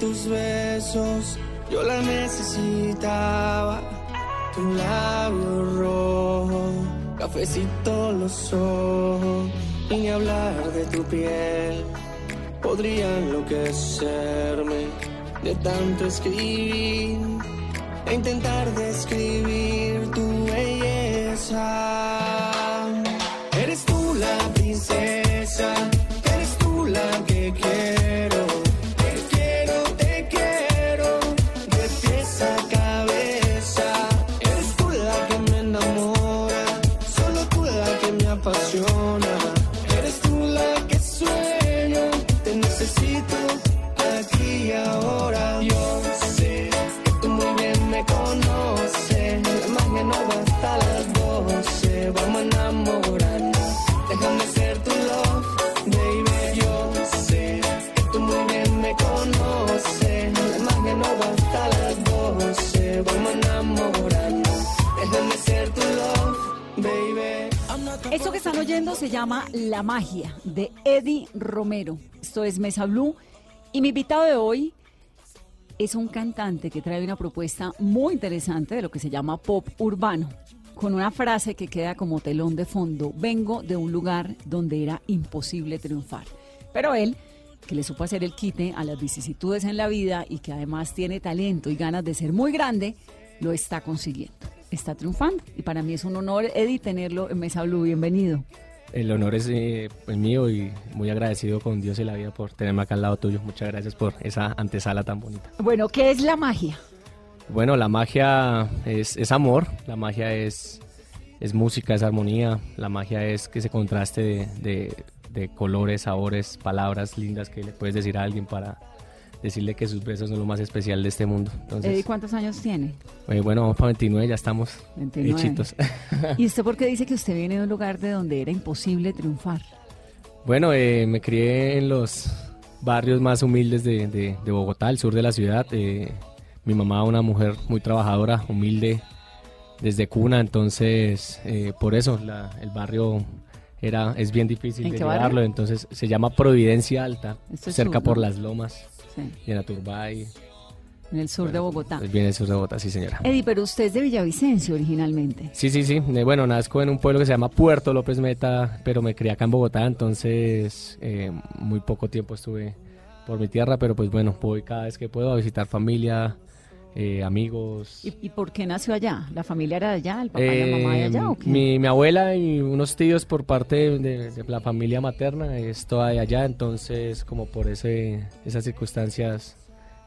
Tus besos, yo la necesitaba. Tu labio rojo, cafecito los ojos, y ni hablar de tu piel. Podría enloquecerme de tanto escribir e intentar describir tu belleza. Esto que están oyendo se llama La Magia de Eddie Romero. Esto es Mesa Blue. Y mi invitado de hoy es un cantante que trae una propuesta muy interesante de lo que se llama pop urbano, con una frase que queda como telón de fondo. Vengo de un lugar donde era imposible triunfar. Pero él, que le supo hacer el quite a las vicisitudes en la vida y que además tiene talento y ganas de ser muy grande, lo está consiguiendo. Está triunfando. Y para mí es un honor, Eddie, tenerlo en Mesa Blue. Bienvenido. El honor es eh, pues, mío y muy agradecido con Dios y la vida por tenerme acá al lado tuyo. Muchas gracias por esa antesala tan bonita. Bueno, ¿qué es la magia? Bueno, la magia es, es amor, la magia es, es música, es armonía, la magia es que ese contraste de, de- de colores, sabores, palabras lindas que le puedes decir a alguien para decirle que sus besos son lo más especial de este mundo. Entonces, Eddie, ¿cuántos años tiene? eh, bueno, vamos para 29, ya estamos 29. hechitos. ¿Y usted por qué dice que usted viene de un lugar de donde era imposible triunfar? Bueno, eh, me crié en los barrios más humildes de, de- de Bogotá, el sur de la ciudad. eh, mi mamá, una mujer muy trabajadora, humilde desde cuna, entonces eh, por eso la- el barrio era es bien difícil ¿En de barrio? llegarlo. Entonces se llama Providencia Alta, cerca sur, por ¿no? las lomas, Sí, y en Aturbay. en el sur de Bogotá. Es bien el sur de Bogotá, sí señora. Eddie, pero usted es de Villavicencio originalmente. Sí, sí, sí. Eh, Bueno, nazco en un pueblo que se llama Puerto López Meta, pero me crié acá en Bogotá, entonces eh, muy poco tiempo estuve por mi tierra, pero pues bueno, voy cada vez que puedo a visitar familia, eh, amigos. ¿Y, y por qué nació allá? ¿La familia era de allá? ¿El papá y la mamá de Eh, allá o qué? mi, mi abuela y unos tíos por parte de, de la familia materna es toda de allá, entonces como por ese, esas circunstancias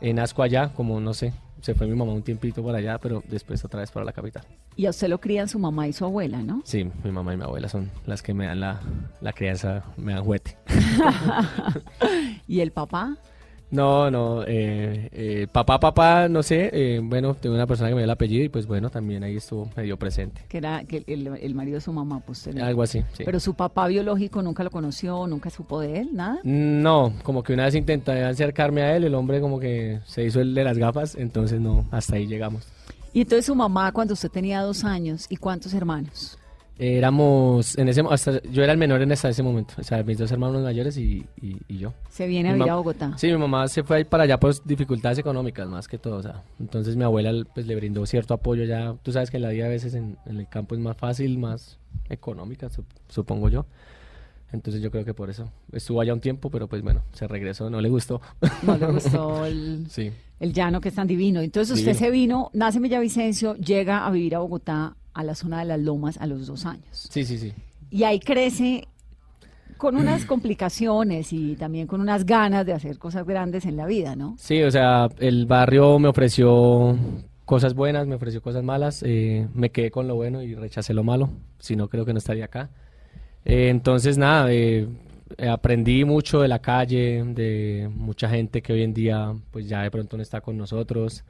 eh, nazco allá, como no sé, se fue mi mamá un tiempito por allá, pero después otra vez para la capital. Y a usted lo crían su mamá y su abuela, ¿no? Sí, mi mamá y mi abuela son las que me dan la, la crianza, me dan juguete. ¿Y el papá? No, no, eh, eh, papá, papá, no sé, eh, bueno, tengo una persona que me dio el apellido y pues bueno, también ahí estuvo medio presente. Que era que el, el marido de su mamá, pues no. Algo así, sí. Pero su papá biológico nunca lo conoció, nunca supo de él, nada. No, como que una vez intenté acercarme a él, el hombre como que se hizo el de las gafas, entonces no, hasta ahí llegamos. Y entonces su mamá, cuando usted tenía dos años, ¿y cuántos hermanos? Éramos, en ese, hasta, yo era el menor en hasta ese momento, o sea, mis dos hermanos mayores y, y- y yo. Se viene a vivir a Bogotá. Sí, mi mamá se fue ahí para allá por dificultades económicas más que todo, o sea, entonces mi abuela pues le brindó cierto apoyo ya, tú sabes que en la vida a veces en, en el campo es más fácil, más económica, sup- supongo yo. Entonces yo creo que por eso estuvo allá un tiempo, pero pues bueno, se regresó, no le gustó. No le gustó el, Sí. el llano que es tan divino. Entonces usted se vino, nace en Villavicencio, llega a vivir a Bogotá, a la zona de las Lomas, a los dos años. Sí, sí, sí. Y ahí crece con unas complicaciones y también con unas ganas de hacer cosas grandes en la vida, ¿no? Sí, o sea, el barrio me ofreció cosas buenas, me ofreció cosas malas, eh, me quedé con lo bueno y rechacé lo malo, si no creo que no estaría acá. Eh, entonces, nada, eh, eh, aprendí mucho de la calle, de mucha gente que hoy en día pues ya de pronto no está con nosotros,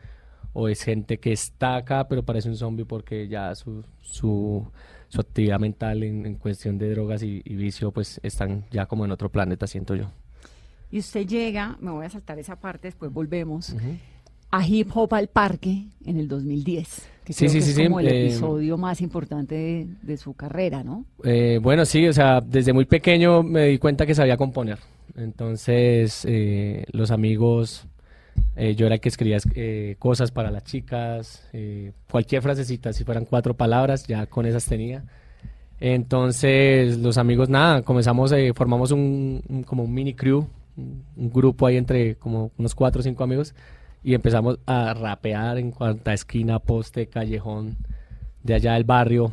o es gente que está acá pero parece un zombie porque ya su, su, su actividad mental en, en cuestión de drogas y, y vicio pues están ya como en otro planeta, siento yo. Y usted llega, me voy a saltar esa parte, después volvemos, a Hip Hop al Parque en el 2010. Que Sí, creo sí, que sí, es sí, como el eh, episodio más importante de, de su carrera, ¿no? Eh, bueno, sí, o sea, desde muy pequeño me di cuenta que sabía componer. Entonces, eh, los amigos, eh, yo era el que escribía eh, cosas para las chicas, eh, cualquier frasecita, si fueran cuatro palabras, ya con esas tenía. Entonces, los amigos, nada, comenzamos, formamos un, un- como un mini crew, un, grupo ahí entre como unos cuatro o cinco amigos, y empezamos a rapear en cuanta esquina, poste, callejón de allá del barrio.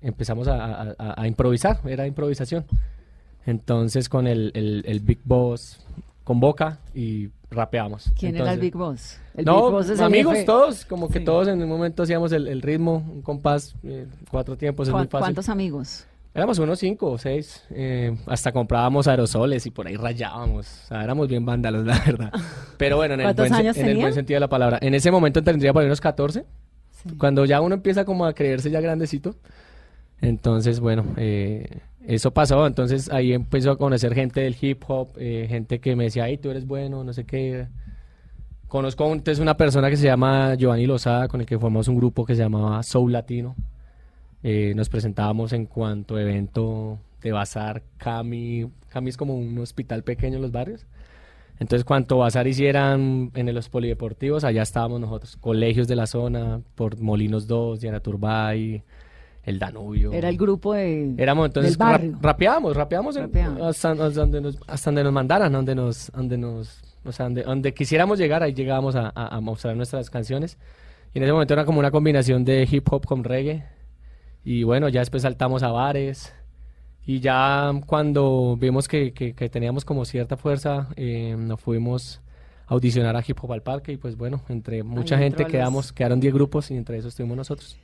empezamos a, improvisar, era improvisación. Entonces con el, el- Big Boss convoca y rapeamos. ¿Quién era el Entonces- Big Boss? El no, Big Boss es el amigos todos, como que Sí. todos en un momento hacíamos el, el ritmo, un compás, eh, cuatro tiempos, es ¿Cuán- muy fácil. ¿Cuántos amigos? Éramos unos cinco o seis, eh, hasta comprábamos aerosoles y por ahí rayábamos, o sea, éramos bien vándalos, la verdad. Pero bueno, en el, ¿Cuántos buen, en el buen sentido de la palabra. En ese momento tendría por ahí unos 14, Sí. cuando ya uno empieza como a creerse ya grandecito. Entonces, bueno, eh, eso pasó. Entonces ahí empezó a conocer gente del hip hop, eh, gente que me decía, ay, tú eres bueno, no sé qué. Conozco entonces una persona que se llama Giovanni Lozada, con el que formamos un grupo que se llamaba Soul Latino. Eh, nos presentábamos en cuanto evento de bazar, Cami. Cami es como un hospital pequeño en los barrios. Entonces, cuanto bazar hicieran en los polideportivos, allá estábamos nosotros. Colegios de la zona, por Molinos 2, Diana Turbay, el Danubio. Era el grupo de, Éramos entonces del barrio. rap- rapeábamos, rapeábamos en- hasta, hasta donde nos, hasta donde nos mandaran, donde nos, donde nos, o sea, donde, donde quisiéramos llegar, ahí llegábamos a, a- a mostrar nuestras canciones. Y en ese momento era como una combinación de hip hop con reggae. Y bueno, ya después saltamos a bares. Y ya cuando vimos que, que- que teníamos como cierta fuerza, eh, nos fuimos a audicionar a Hip Hop al Parque. Y pues bueno, entre mucha gente los- quedamos, quedaron 10 grupos y entre esos estuvimos nosotros.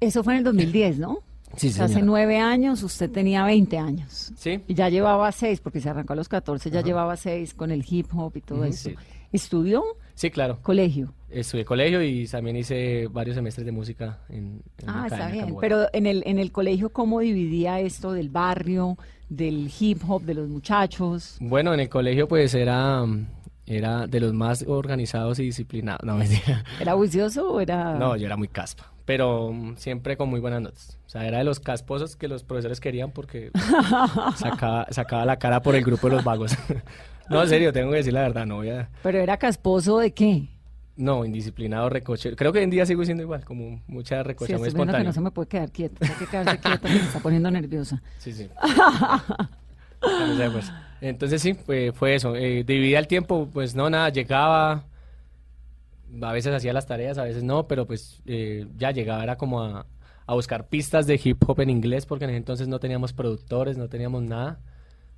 Eso fue en el 2010, ¿no? Sí, O sea, hace nueve años, usted tenía 20 años. Sí. Y ya llevaba seis, porque se arrancó a los 14, ya llevaba seis con el hip hop y todo eso. sí. ¿Estudió? Sí, claro. Colegio. Estudié colegio y también hice varios semestres de música en, en Ah, está bien. Pero en el, en el colegio, ¿cómo dividía esto del barrio, del hip hop, de los muchachos? Bueno, en el colegio pues era, era de los más organizados y disciplinados. No, mentira. ¿Era juicioso o era...? No, yo era muy caspa, pero mm, siempre con muy buenas notas. O sea, era de los casposos que los profesores querían porque sacaba, sacaba la cara por el grupo de los vagos. no, en serio, tengo que decir la verdad, no voy a... ¿Pero era casposo de qué? No, indisciplinado, recoche. Creo que hoy en día sigo siendo igual, como mucha Sí, recocha muy viendo que espontánea. no se me puede quedar quieta. Hay que quedarse quieta, me está poniendo nerviosa. Sí, sí. Sé, pues. Entonces sí, fue, fue eso. Eh, dividía el tiempo, pues no, nada, llegaba, a veces hacía las tareas, a veces no, pero pues eh, ya llegaba, era como a, a buscar pistas de hip hop en inglés, porque en ese entonces no teníamos productores, no teníamos nada.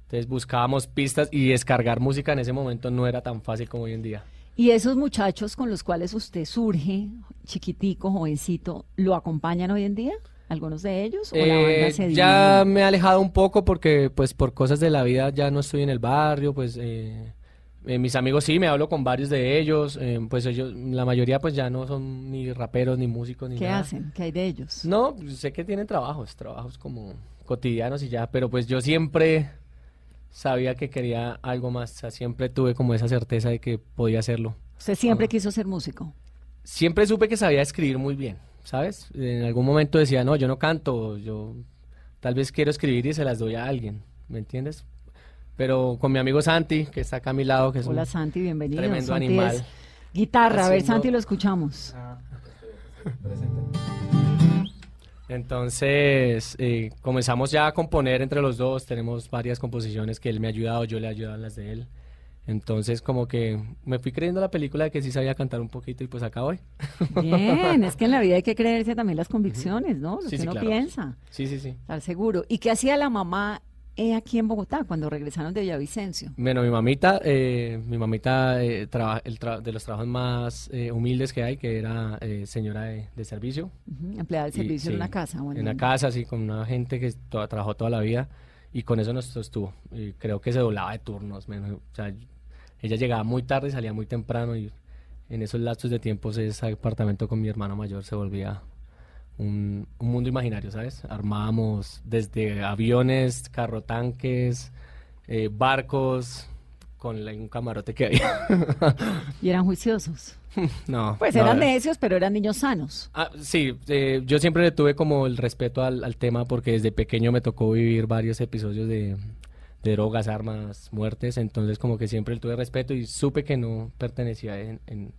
Entonces buscábamos pistas y descargar música en ese momento no era tan fácil como hoy en día. ¿Y esos muchachos con los cuales usted surge, chiquitico, jovencito, lo acompañan hoy en día? ¿Algunos de ellos? ¿O la Eh, banda se ya me he alejado un poco porque pues por cosas de la vida ya no estoy en el barrio, pues eh, eh, mis amigos sí, me hablo con varios de ellos, eh, pues ellos, la mayoría pues ya no son ni raperos, ni músicos, ni ¿Qué nada. hacen? ¿Qué hay de ellos? No, sé que tienen trabajos, trabajos como cotidianos y ya, pero pues yo siempre sabía que quería algo más, o sea, siempre tuve como esa certeza de que podía hacerlo. Usted siempre Ah. quiso ser músico. Siempre supe que sabía escribir muy bien, ¿sabes? En algún momento decía, no, yo no canto, yo tal vez quiero escribir y se las doy a alguien, ¿me entiendes? Pero con mi amigo Santi, que está acá a mi lado, que es un Hola Santi, bienvenido. tremendo Santi animal. es guitarra, a ver Santi, lo escuchamos. Entonces, eh, comenzamos ya a componer entre los dos, tenemos varias composiciones que él me ha ayudado, yo le he ayudado en las de él. Entonces, como que me fui creyendo la película de que sí sabía cantar un poquito y pues acá voy. Bien, es que en la vida hay que creerse también las convicciones, ¿no? Lo Sí, que sí, uno claro. piensa, Sí, sí, sí. estar seguro. ¿Y qué hacía la mamá eh, aquí en Bogotá cuando regresaron de Villavicencio? Bueno, mi mamita, eh, mi mamita eh, traba- el tra- de los trabajos más eh, humildes que hay, que era eh, señora de, de servicio. Ujú, Empleada del Y, servicio en sí, una casa. bueno, En una casa, sí, con una gente que trabajó toda la vida. y con eso nos sostuvo. Y creo que se doblaba de turnos. menos- o sea, ella llegaba muy tarde y salía muy temprano y en esos lapsos de tiempo ese apartamento con mi hermano mayor se volvía un, un mundo imaginario, ¿sabes? Armábamos desde aviones, carrotanques, eh, barcos, con la- un camarote que había. Y eran juiciosos. no, Pues eran era- necios, pero eran niños sanos. Ah, sí, eh, yo siempre le tuve como el respeto al, al tema porque desde pequeño me tocó vivir varios episodios de, de drogas, armas, muertes, entonces como que siempre le tuve respeto y supe que no pertenecía en, en-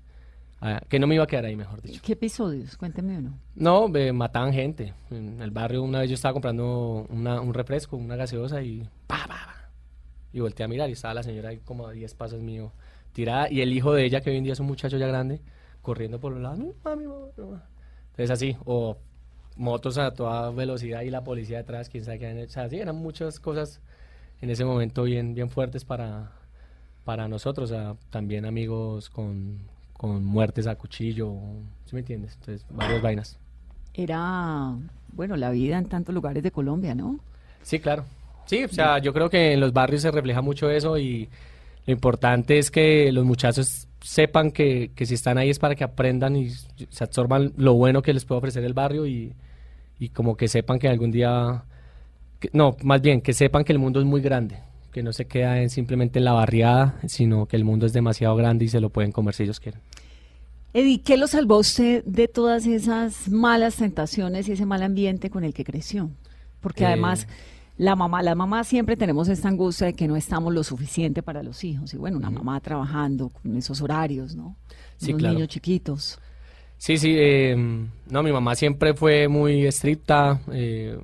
a- que no me iba a quedar ahí, mejor dicho. ¿Qué episodios? Cuénteme uno. No, eh, mataban gente. En el barrio una vez yo estaba comprando una- un refresco, una gaseosa y pa, pa, pa. Y volteé a mirar y estaba la señora ahí como a 10 pasos mío tirada y el hijo de ella que hoy en día es un muchacho ya grande corriendo por los lados. "No, mami, mamá, no". Entonces así, o motos a toda velocidad y la policía detrás, quién sabe qué han hecho. O sea, sí, eran muchas cosas en ese momento bien, bien fuertes para, para nosotros. O sea, también amigos con, con muertes a cuchillo, ¿sí me entiendes? Entonces, varias vainas. Era, bueno, la vida en tantos lugares de Colombia, ¿no? Sí, claro. Sí, o sea, yo creo que en los barrios se refleja mucho eso y lo importante es que los muchachos sepan que, que si están ahí es para que aprendan y se absorban lo bueno que les puede ofrecer el barrio y, y como que sepan que algún día, que- no, más bien que sepan que el mundo es muy grande, que no se queda en simplemente en la barriada, sino que el mundo es demasiado grande y se lo pueden comer si ellos quieren. Eddie, ¿qué lo salvó a usted de todas esas malas tentaciones y ese mal ambiente con el que creció? Porque Eh. además, la mamá, la mamá siempre tenemos esta angustia de que no estamos lo suficiente para los hijos. Y bueno, una mamá trabajando con esos horarios, ¿no? Sí, claro. niños chiquitos. Sí, sí, eh, no, mi mamá siempre fue muy estricta. eh,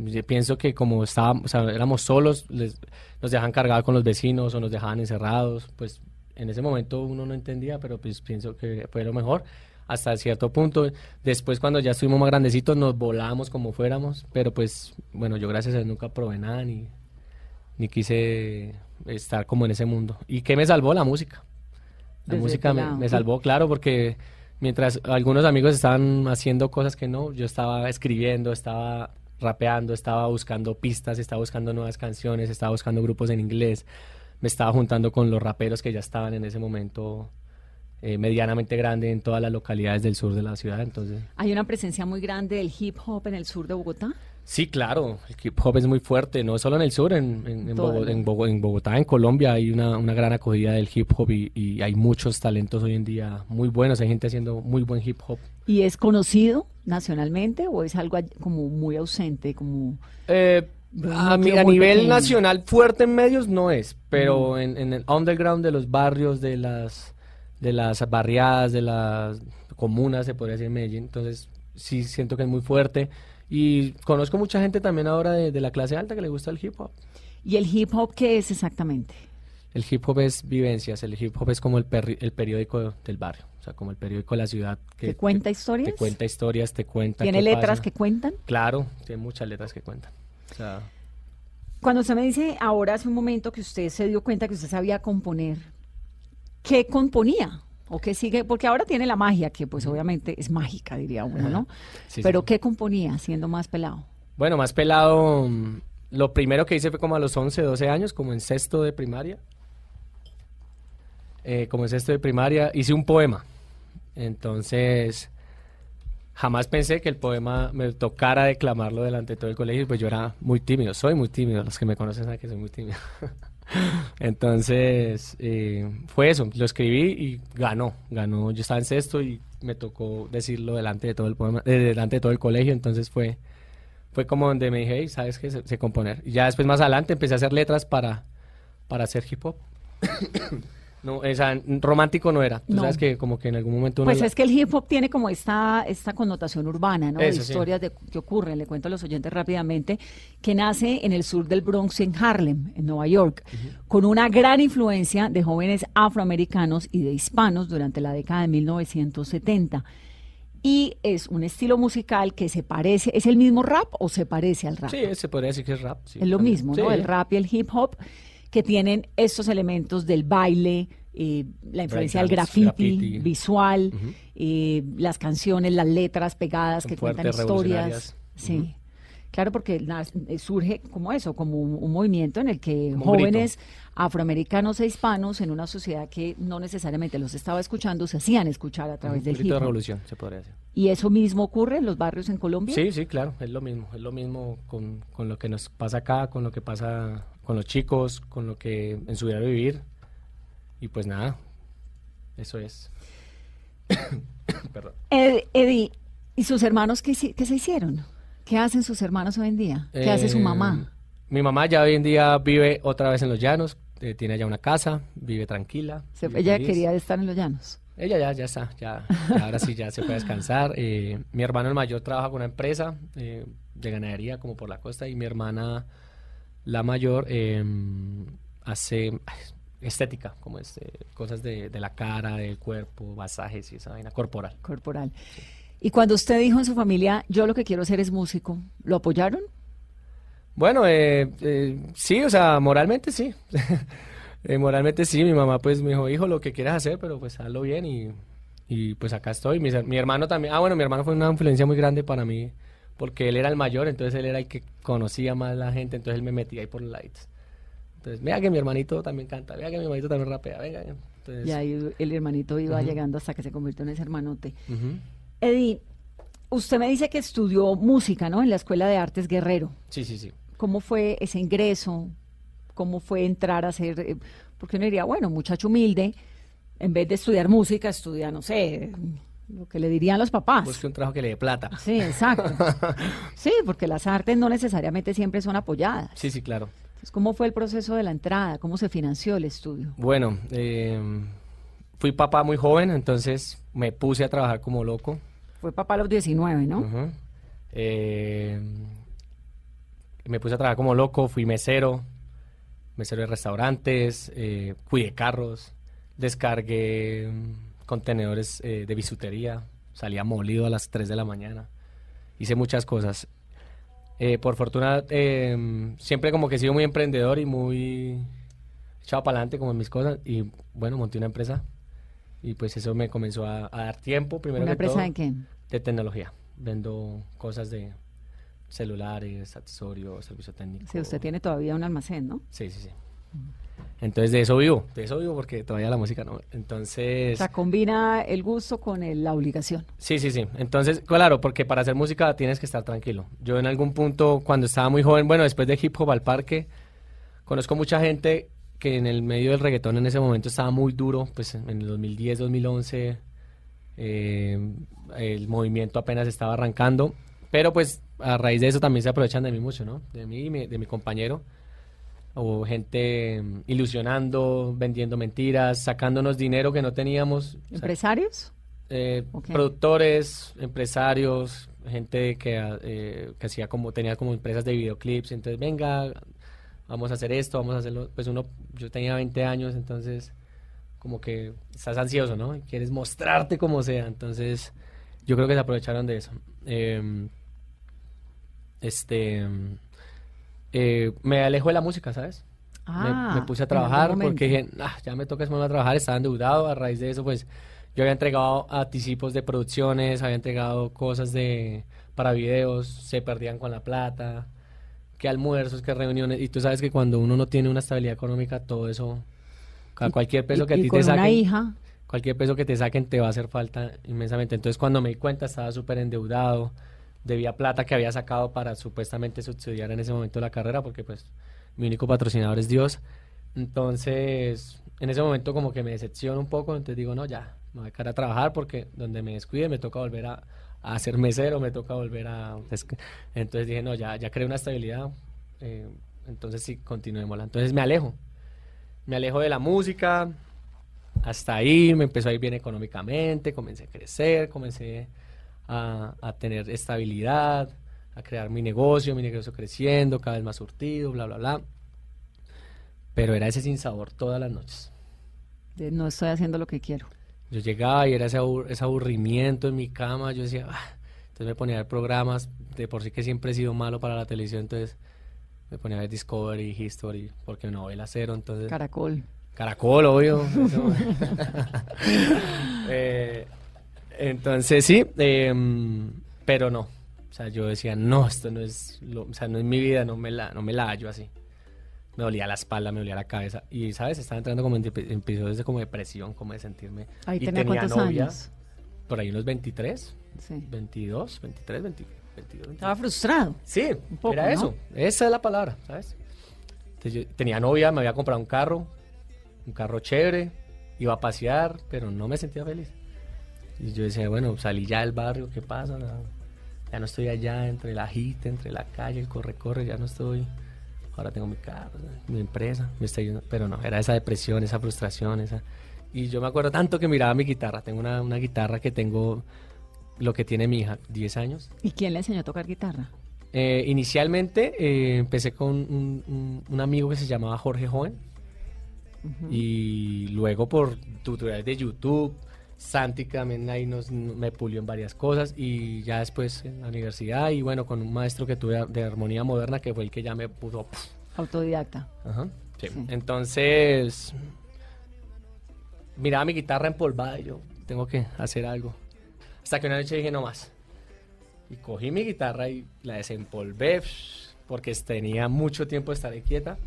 yo pienso que como estábamos, o sea, éramos solos, les- nos dejaban cargados con los vecinos o nos dejaban encerrados. Pues en ese momento uno no entendía, pero pues pienso que fue lo mejor hasta cierto punto. Después cuando ya estuvimos más grandecitos nos volábamos como fuéramos, pero pues bueno, yo gracias a Dios nunca probé nada ni, ni quise estar como en ese mundo. ¿Y qué me salvó? La música. La Desde música me, me salvó, claro, porque mientras algunos amigos estaban haciendo cosas que no, yo estaba escribiendo, estaba rapeando, estaba buscando pistas, estaba buscando nuevas canciones, estaba buscando grupos en inglés, me estaba juntando con los raperos que ya estaban en ese momento eh, medianamente grande en todas las localidades del sur de la ciudad, entonces... Hay una presencia muy grande del hip hop en el sur de Bogotá. Sí, claro, el hip hop es muy fuerte, no solo en el sur, en, en- Bogotá, en Colombia hay una, una gran acogida del hip hop y, y hay muchos talentos hoy en día muy buenos, hay gente haciendo muy buen hip hop. ¿Y es conocido nacionalmente o es algo como muy ausente, como... Eh, De un a, mi- a nivel pequeño. nacional fuerte en medios no es, pero en, en el underground de los barrios, de las de las barriadas, de las comunas, se podría decir en Medellín, entonces sí siento que es muy fuerte y conozco mucha gente también ahora de, de la clase alta que le gusta el hip hop. ¿Y el hip hop qué es exactamente? El hip hop es vivencias, el hip hop es como el, perri- el periódico del barrio, o sea, como el periódico de la ciudad ¿Que cuenta te- historias? Te cuenta historias, te cuenta. ¿Tiene letras pasa. que cuentan? Claro, tiene muchas letras que cuentan. O sea, Cuando usted me dice ahora hace un momento que usted se dio cuenta que usted sabía componer, ¿qué componía? ¿O qué sigue? Porque ahora tiene la magia, que pues obviamente es mágica, diría uno, ¿no? Sí, Pero sí. ¿qué componía siendo más pelado? Bueno, más pelado, lo primero que hice fue como a los 11, 12 años, como en sexto de primaria. Eh, como en sexto de primaria, hice un poema. Entonces, jamás pensé que el poema me tocara declamarlo delante de todo el colegio, pues yo era muy tímido, soy muy tímido, los que me conocen saben que soy muy tímido. Entonces, eh, fue eso, lo escribí y ganó, ganó, yo estaba en sexto y me tocó decirlo delante de todo el poema, eh, delante de todo el colegio, entonces fue fue como donde me dije, hey, ¿sabes qué? Sé, sé componer. Y ya después, más adelante, empecé a hacer letras para, para hacer hip hop. no, romántico no era. Tú No. sabes que como que en algún momento uno... Pues la- es que el hip hop tiene como esta, esta connotación urbana, ¿no? de Eso sí. historias de, que ocurren. Le cuento a los oyentes rápidamente que nace en el sur del Bronx, en Harlem, en Nueva York, con una gran influencia de jóvenes afroamericanos y de hispanos durante la década de 1970. Y es un estilo musical que se parece, ¿es el mismo rap o se parece al rap? Sí, se podría decir que es rap. sí, es lo también. mismo, ¿no? Sí. El rap y el hip hop, que tienen estos elementos del baile, eh, la influencia del graffiti, graffiti. visual, eh, las canciones, las letras pegadas Son que cuentan historias. Sí. Claro, porque eh, surge como eso, como un, un movimiento en el que Como jóvenes afroamericanos e hispanos en una sociedad que no necesariamente los estaba escuchando, se hacían escuchar a través Un del hip de revolución, se podría decir. ¿Y eso mismo ocurre en los barrios en Colombia? Sí, sí, claro, es lo mismo, es lo mismo con, con lo que nos pasa acá, con lo que pasa con los chicos, con lo que en su vida vivir. Y pues nada, eso es. Perdón. Ed- Eddie, ¿y sus hermanos qué, se hicieron? ¿Qué hacen sus hermanos hoy en día? ¿Qué hace su Eh, mamá? Mi mamá ya hoy en día vive otra vez en los llanos, eh, tiene allá una casa, vive tranquila. Se- ella feliz. quería estar en los llanos. Ella ya, ya está, ya, ya ahora sí ya se puede descansar. Eh, mi hermano el mayor trabaja con una empresa eh, de ganadería como por la costa y mi hermana la mayor eh, hace estética, como este, cosas de, de la cara, del cuerpo, masajes y esa vaina corporal. corporal. Y cuando usted dijo en su familia, yo lo que quiero ser es músico, ¿lo apoyaron? Bueno, eh, eh, sí, o sea, moralmente sí. Eh, moralmente sí, mi mamá pues me dijo, hijo, lo que quieras hacer, pero pues hazlo bien y, y pues acá estoy. Mi, mi hermano también, ah bueno, mi hermano fue una influencia muy grande para mí porque él era el mayor, entonces él era el que conocía más la gente, entonces él me metía ahí por los lights. Entonces, mira que mi hermanito también canta, mira que mi hermanito también rapea, venga. Entonces, Y ahí el hermanito iba llegando hasta que se convirtió en ese hermanote. ujú. Eddie, usted me dice que estudió música, ¿no? En la Escuela de Artes Guerrero. Sí, sí, sí. ¿Cómo fue ese ingreso? ¿Cómo fue entrar a ser, eh, porque uno diría, bueno, muchacho humilde, en vez de estudiar música, estudia, no sé, lo que le dirían los papás. Busque un trabajo que le dé plata. Sí, exacto. Sí, porque las artes no necesariamente siempre son apoyadas. Sí, sí, claro. Entonces, ¿Cómo fue el proceso de la entrada? ¿Cómo se financió el estudio? Bueno, eh, fui papá muy joven, entonces me puse a trabajar como loco. Fue papá a los 19, ¿no? Eh, me puse a trabajar como loco, fui mesero, mesero de restaurantes, eh, cuidé carros, descargué contenedores eh, de bisutería, salía molido a las 3 de la mañana, hice muchas cosas. Eh, por fortuna, eh, siempre como que he sido muy emprendedor y muy echado para adelante como en mis cosas y bueno, monté una empresa y pues eso me comenzó a, a dar tiempo, primero ¿Una que empresa todo de qué? de tecnología. Vendo cosas de celulares, accesorios, servicio técnico. Si usted tiene todavía un almacén, ¿no? Sí, sí, sí. Entonces de eso vivo, de eso vivo porque todavía la música no. O Entonces, sea, combina el gusto con el- la obligación. sí, sí, sí. Entonces, claro, porque para hacer música tienes que estar tranquilo. Yo en algún punto, cuando estaba muy joven, bueno, después de hip hop al parque, conozco mucha gente que en el medio del reggaetón en ese momento estaba muy duro, pues en el 2010, 2011, eh, el movimiento apenas estaba arrancando, pero pues a raíz de eso también se aprovechan de mí mucho, ¿no? De mí y mi- de mi compañero. O gente mm, ilusionando, vendiendo mentiras, sacándonos dinero que no teníamos. ¿Empresarios? eh, productores, empresarios, gente que, ah, eh, que hacía como, tenía como empresas de videoclips, entonces venga, vamos a hacer esto, vamos a hacerlo, pues uno, yo tenía 20 años, entonces como que estás ansioso, ¿no? Y Quieres mostrarte como sea, entonces yo creo que se aprovecharon de eso. Em, este, eh, me alejo de la música, ¿sabes? Me- Ah, me, puse a trabajar porque dije, "Ah, ya me toca a trabajar, estaba endeudado, a raíz de eso pues yo había entregado anticipos de producciones, había entregado cosas de para videos, se perdían con la plata, que almuerzos, que reuniones, y tú sabes que cuando uno no tiene una estabilidad económica, todo eso, Y- cualquier peso y- que a ti te una saquen, hija, cualquier peso que te saquen te va a hacer falta inmensamente. Entonces cuando me di cuenta estaba súper endeudado, debía plata que había sacado para supuestamente subsidiar en ese momento la carrera, porque pues mi único patrocinador es Dios. Entonces, en ese momento como que me decepciono un poco, entonces digo, no, ya, me voy a a trabajar porque donde me descuide me toca volver a, a ser mesero, me toca volver a... Entonces dije, no, ya, ya creé una estabilidad, eh, entonces sí, continuémosla. Entonces me alejo, me alejo de la música, hasta ahí me empezó a ir bien económicamente, comencé a crecer, comencé a, a tener estabilidad, a crear mi negocio, mi negocio creciendo, cada vez más surtido, bla, bla, bla. Pero era ese sinsabor todas las noches. de no estoy haciendo lo que quiero. Yo llegaba y era ese, abur- ese aburrimiento en mi cama, yo decía, "Ah". entonces me ponía a ver programas, de por sí que siempre he sido malo para la televisión, entonces me ponía a ver Discovery, History, porque novela cero, entonces... Caracol. Caracol, obvio. Eh, entonces sí, em, pero no. O sea, yo decía, no, esto no es, lo- o sea, no es mi vida, no me la, no me la hallo así. Me dolía la espalda, me dolía la cabeza. Y, ¿sabes? Estaba entrando como en epi- episodios de como depresión, como de sentirme... Ahí y tenía cuántos novia, años. Por ahí unos 23, Sí. 22, 23, 20, 22, 23. Estaba frustrado. Sí, poco, era ¿no? eso. Esa es la palabra, ¿sabes? Entonces yo tenía novia, me había comprado un carro, un carro chévere, iba a pasear, pero no me sentía feliz. Y yo decía, bueno, salí ya del barrio, ¿qué pasa? No, ya no estoy allá entre la agita, entre la calle, el corre-corre, ya no estoy. Ahora tengo mi carro, mi empresa, me está. Pero no, era esa depresión, esa frustración, esa... Y yo me acuerdo tanto que miraba mi guitarra. Tengo una, una guitarra que tengo lo que tiene mi hija, 10 años. ¿Y quién le enseñó a tocar guitarra? Eh, inicialmente eh, empecé con un, un- un amigo que se llamaba Jorge Joven y luego por tutoriales de YouTube, Santi también ahí nos, me pulió en varias cosas y ya después en la universidad y bueno con un maestro que tuve de armonía moderna que fue el que ya me puso... Autodidacta. Ajá, sí. Sí. Entonces miraba mi guitarra empolvada y yo tengo que hacer algo. Hasta que una noche dije no más. Y cogí mi guitarra y la desempolvé porque tenía mucho tiempo de estar quieta.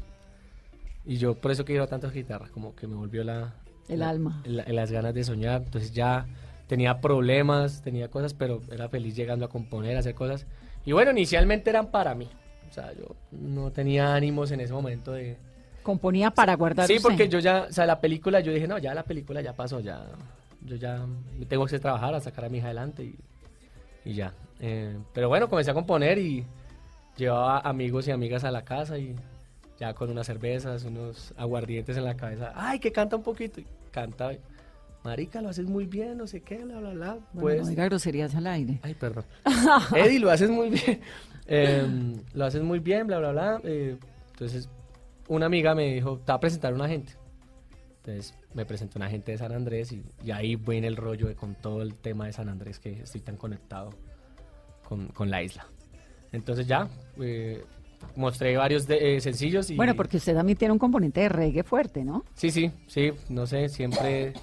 Y yo por eso quiero tantas guitarras, como que me volvió la... El la- alma. la- las ganas de soñar. Entonces ya tenía problemas, tenía cosas, pero era feliz llegando a componer, a hacer cosas. Y bueno, inicialmente eran para mí. O sea, yo no tenía ánimos en ese momento de... Componía para guardar Sí, porque yo ya, o sea, la película, yo dije, no, ya la película ya pasó, ya, yo ya tengo que trabajar a sacar a mi hija adelante y, y ya. Eh, pero bueno, comencé a componer y llevaba amigos y amigas a la casa y ya con unas cervezas, unos aguardientes en la cabeza, ay, que canta un poquito, y canta, marica, lo haces muy bien, no sé qué, bla, bla, bla, Bueno, pues... no diga groserías al aire. Ay, perdón. Eddie, lo haces muy bien. Em, lo haces muy bien, bla, bla, bla. Eh, entonces, una amiga me dijo, te va a presentar un agente. Entonces, me presentó un agente de San Andrés y, y ahí viene el rollo de, con todo el tema de San Andrés que estoy tan conectado con, con la isla. Entonces, ya, eh, mostré varios de- eh, sencillos y... Bueno, porque usted también tiene un componente de reggae fuerte, ¿no? Sí, sí, sí, no sé, siempre,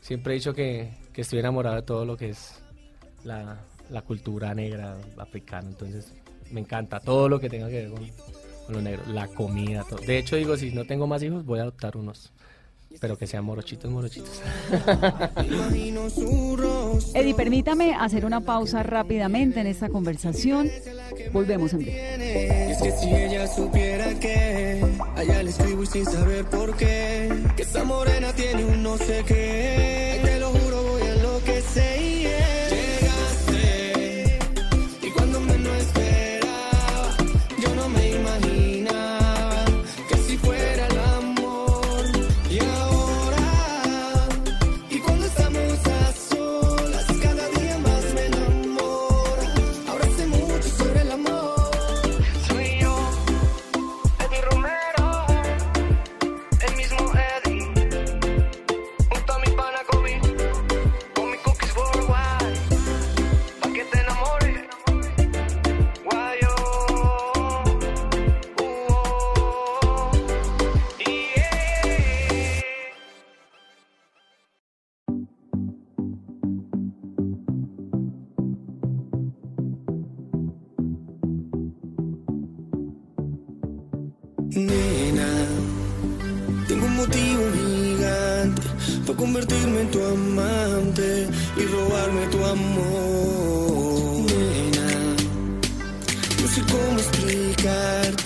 siempre he dicho que, que estoy enamorado de todo lo que es la, la cultura negra africana, entonces me encanta todo lo que tenga que ver con, con lo negro, la comida, todo. De hecho, digo, si no tengo más hijos, voy a adoptar unos, pero que sean morochitos, morochitos. Eddie, permítame hacer una pausa rápidamente en esta conversación. Volvemos en breve. Y es que si ella supiera que allá le escribo y sin saber por qué, que esa morena tiene un no sé qué. Te lo juro, voy a enloquecer. Nena, tengo un motivo gigante para convertirme en tu amante y robarme tu amor. Nena, no sé cómo explicarte